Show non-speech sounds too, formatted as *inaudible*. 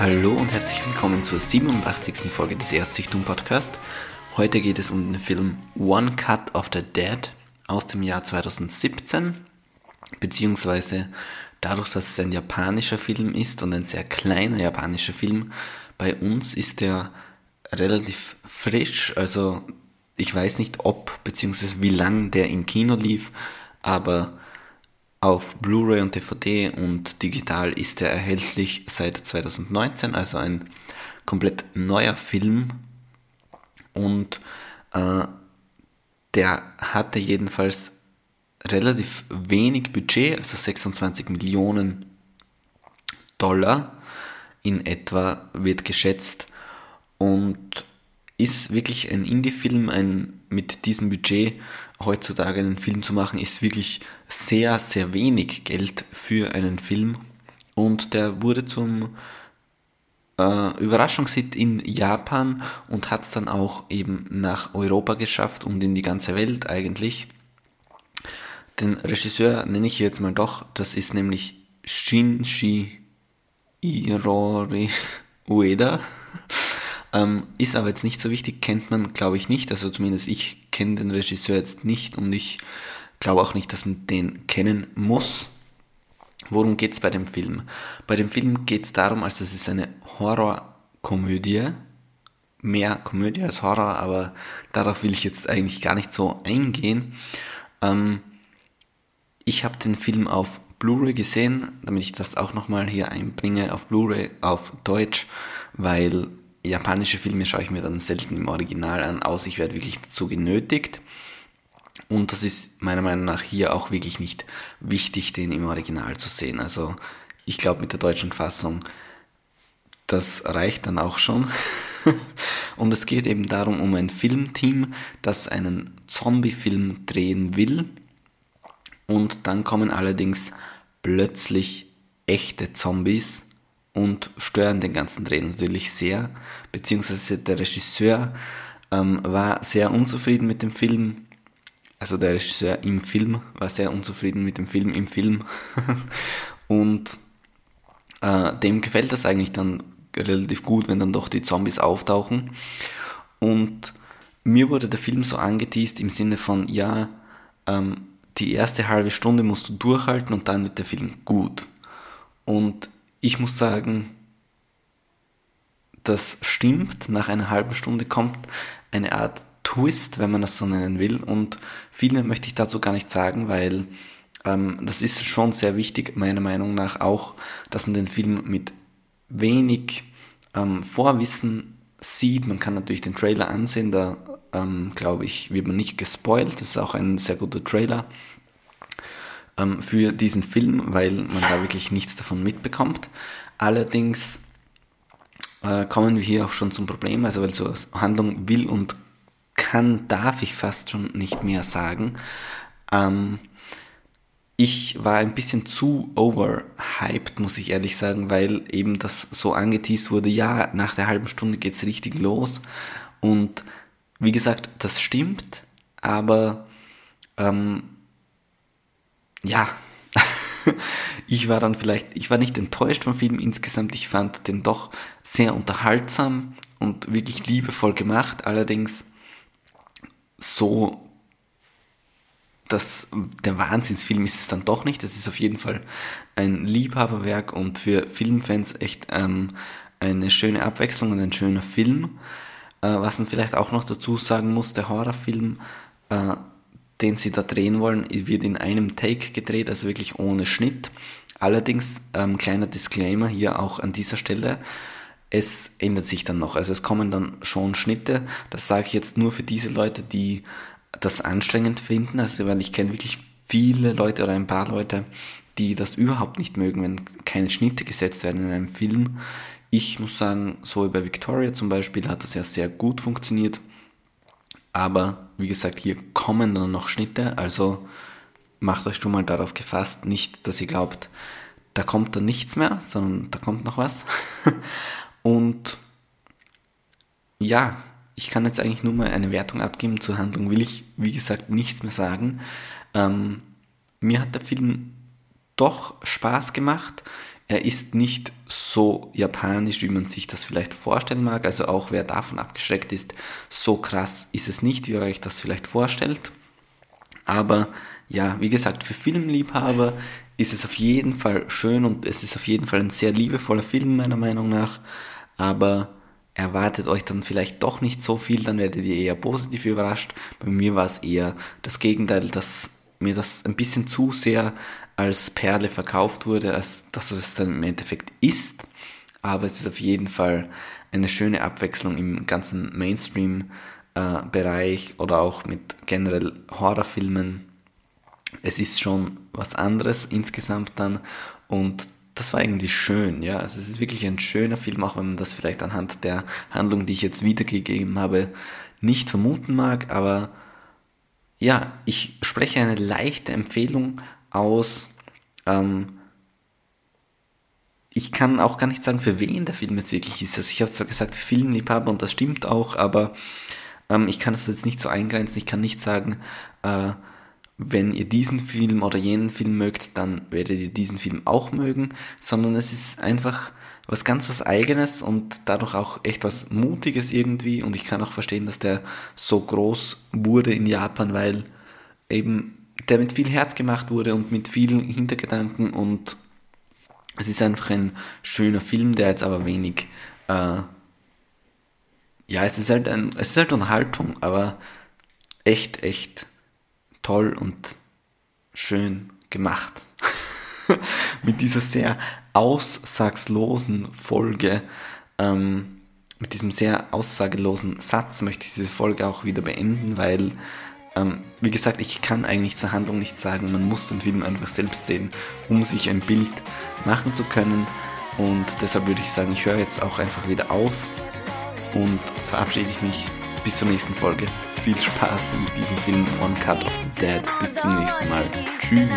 Hallo und herzlich willkommen zur 87. Folge des Erstsichtung Podcast. Heute geht es um den Film One Cut of the Dead aus dem Jahr 2017, beziehungsweise dadurch, dass es ein japanischer Film ist und ein sehr kleiner japanischer Film, bei uns ist der relativ frisch, also ich weiß nicht ob, beziehungsweise wie lang der im Kino lief, aber auf Blu-ray und DVD und digital ist er erhältlich seit 2019, also ein komplett neuer Film. Und äh, der hatte jedenfalls relativ wenig Budget, also 26 Millionen Dollar in etwa wird geschätzt und ist wirklich ein Indie-Film, ein mit diesem Budget heutzutage einen Film zu machen, ist wirklich sehr, sehr wenig Geld für einen Film. Und der wurde zum äh, Überraschungshit in Japan und hat es dann auch eben nach Europa geschafft und in die ganze Welt eigentlich. Den Regisseur nenne ich jetzt mal doch, das ist nämlich Shinji Irori Ueda. Ähm, ist aber jetzt nicht so wichtig, kennt man, glaube ich, nicht. Also zumindest ich kenne den Regisseur jetzt nicht und ich glaube auch nicht, dass man den kennen muss. Worum geht es bei dem Film? Bei dem Film geht es darum, also es ist eine Horrorkomödie, mehr Komödie als Horror, aber darauf will ich jetzt eigentlich gar nicht so eingehen. Ähm, ich habe den Film auf Blu-ray gesehen, damit ich das auch nochmal hier einbringe, auf Blu-ray auf Deutsch, weil japanische Filme schaue ich mir dann selten im Original an, außer ich werde wirklich dazu genötigt. Und das ist meiner Meinung nach hier auch wirklich nicht wichtig, den im Original zu sehen. Also ich glaube mit der deutschen Fassung, das reicht dann auch schon. *laughs* Und es geht eben darum, um ein Filmteam, das einen Zombie-Film drehen will. Und dann kommen allerdings plötzlich echte Zombies und stören den ganzen Dreh natürlich sehr, beziehungsweise der Regisseur ähm, war sehr unzufrieden mit dem Film, also der Regisseur im Film war sehr unzufrieden mit dem Film im Film. *laughs* Und äh, dem gefällt das eigentlich dann relativ gut, wenn dann doch die Zombies auftauchen. Und mir wurde der Film so angeteased im Sinne von, ja, ähm, die erste halbe Stunde musst du durchhalten und dann wird der Film gut. Und ich muss sagen, das stimmt. Nach einer halben Stunde kommt eine Art Twist, wenn man das so nennen will. Und viele möchte ich dazu gar nicht sagen, weil ähm, das ist schon sehr wichtig, meiner Meinung nach auch, dass man den Film mit wenig ähm, Vorwissen sieht. Man kann natürlich den Trailer ansehen, da ähm, glaube ich, wird man nicht gespoilt. Das ist auch ein sehr guter Trailer ähm, für diesen Film, weil man da wirklich nichts davon mitbekommt. Allerdings äh, kommen wir hier auch schon zum Problem, also weil so Handlung will und kann, darf ich fast schon nicht mehr sagen. Ähm, ich war ein bisschen zu overhyped, muss ich ehrlich sagen, weil eben das so angeteased wurde, ja, nach der halben Stunde geht es richtig los. Und wie gesagt, das stimmt, aber ähm, ja, *laughs* ich war dann vielleicht, ich war nicht enttäuscht vom Film insgesamt, ich fand den doch sehr unterhaltsam und wirklich liebevoll gemacht, allerdings so das, der Wahnsinnsfilm ist es dann doch nicht. Das ist auf jeden Fall ein Liebhaberwerk und für Filmfans echt ähm, eine schöne Abwechslung und ein schöner Film. Äh, was man vielleicht auch noch dazu sagen muss, der Horrorfilm äh, den sie da drehen wollen, wird in einem Take gedreht, also wirklich ohne Schnitt. Allerdings, ähm, kleiner Disclaimer hier auch an dieser Stelle, es ändert sich dann noch. Also es kommen dann schon Schnitte. Das sage ich jetzt nur für diese Leute, die das anstrengend finden. Also weil ich kenne wirklich viele Leute oder ein paar Leute, die das überhaupt nicht mögen, wenn keine Schnitte gesetzt werden in einem Film. Ich muss sagen, so wie bei Victoria zum Beispiel hat das ja sehr gut funktioniert. Aber wie gesagt, hier kommen dann noch Schnitte, also macht euch schon mal darauf gefasst, nicht, dass ihr glaubt, da kommt dann nichts mehr, sondern da kommt noch was. *laughs* Und ja, ich kann jetzt eigentlich nur mal eine Wertung abgeben. Zur Handlung will ich, wie gesagt, nichts mehr sagen. Ähm, mir hat der Film doch Spaß gemacht. Er ist nicht so japanisch, wie man sich das vielleicht vorstellen mag. Also auch wer davon abgeschreckt ist, so krass ist es nicht, wie ihr euch das vielleicht vorstellt. Aber ja, wie gesagt, für Filmliebhaber ist es auf jeden Fall schön und es ist auf jeden Fall ein sehr liebevoller Film meiner Meinung nach. Aber erwartet euch dann vielleicht doch nicht so viel, dann werdet ihr eher positiv überrascht. Bei mir war es eher das Gegenteil, dass mir das ein bisschen zu sehr als Perle verkauft wurde, als dass es dann im Endeffekt ist. Aber es ist auf jeden Fall eine schöne Abwechslung im ganzen Mainstream-Bereich oder auch mit generell Horrorfilmen. Es ist schon was anderes insgesamt dann und das war irgendwie schön, ja. Also es ist wirklich ein schöner Film, auch wenn man das vielleicht anhand der Handlung, die ich jetzt wiedergegeben habe, nicht vermuten mag, aber ja, ich spreche eine leichte Empfehlung aus. Ähm, ich kann auch gar nicht sagen, für wen der Film jetzt wirklich ist. Also ich habe zwar gesagt, Filmliebhaber und das stimmt auch, aber ähm, ich kann es jetzt nicht so eingrenzen. Ich kann nicht sagen, äh, wenn ihr diesen Film oder jenen Film mögt, dann werdet ihr diesen Film auch mögen, sondern es ist einfach was ganz was eigenes und dadurch auch echt was Mutiges irgendwie und ich kann auch verstehen, dass der so groß wurde in Japan, weil eben der mit viel Herz gemacht wurde und mit vielen Hintergedanken und es ist einfach ein schöner Film, der jetzt aber wenig, äh, ja, es ist halt ein, es ist halt Unterhaltung, aber echt, echt toll und schön gemacht. *laughs* mit dieser sehr aussagslosen Folge, ähm, mit diesem sehr aussagelosen Satz möchte ich diese Folge auch wieder beenden, weil ähm, wie gesagt, ich kann eigentlich zur Handlung nichts sagen. Man muss den Film einfach selbst sehen, um sich ein Bild machen zu können. Und deshalb würde ich sagen, ich höre jetzt auch einfach wieder auf und verabschiede ich mich bis zur nächsten Folge. Viel Spaß mit diesem Film One Cut of the Dead. Bis zum nächsten Mal. Tschüss.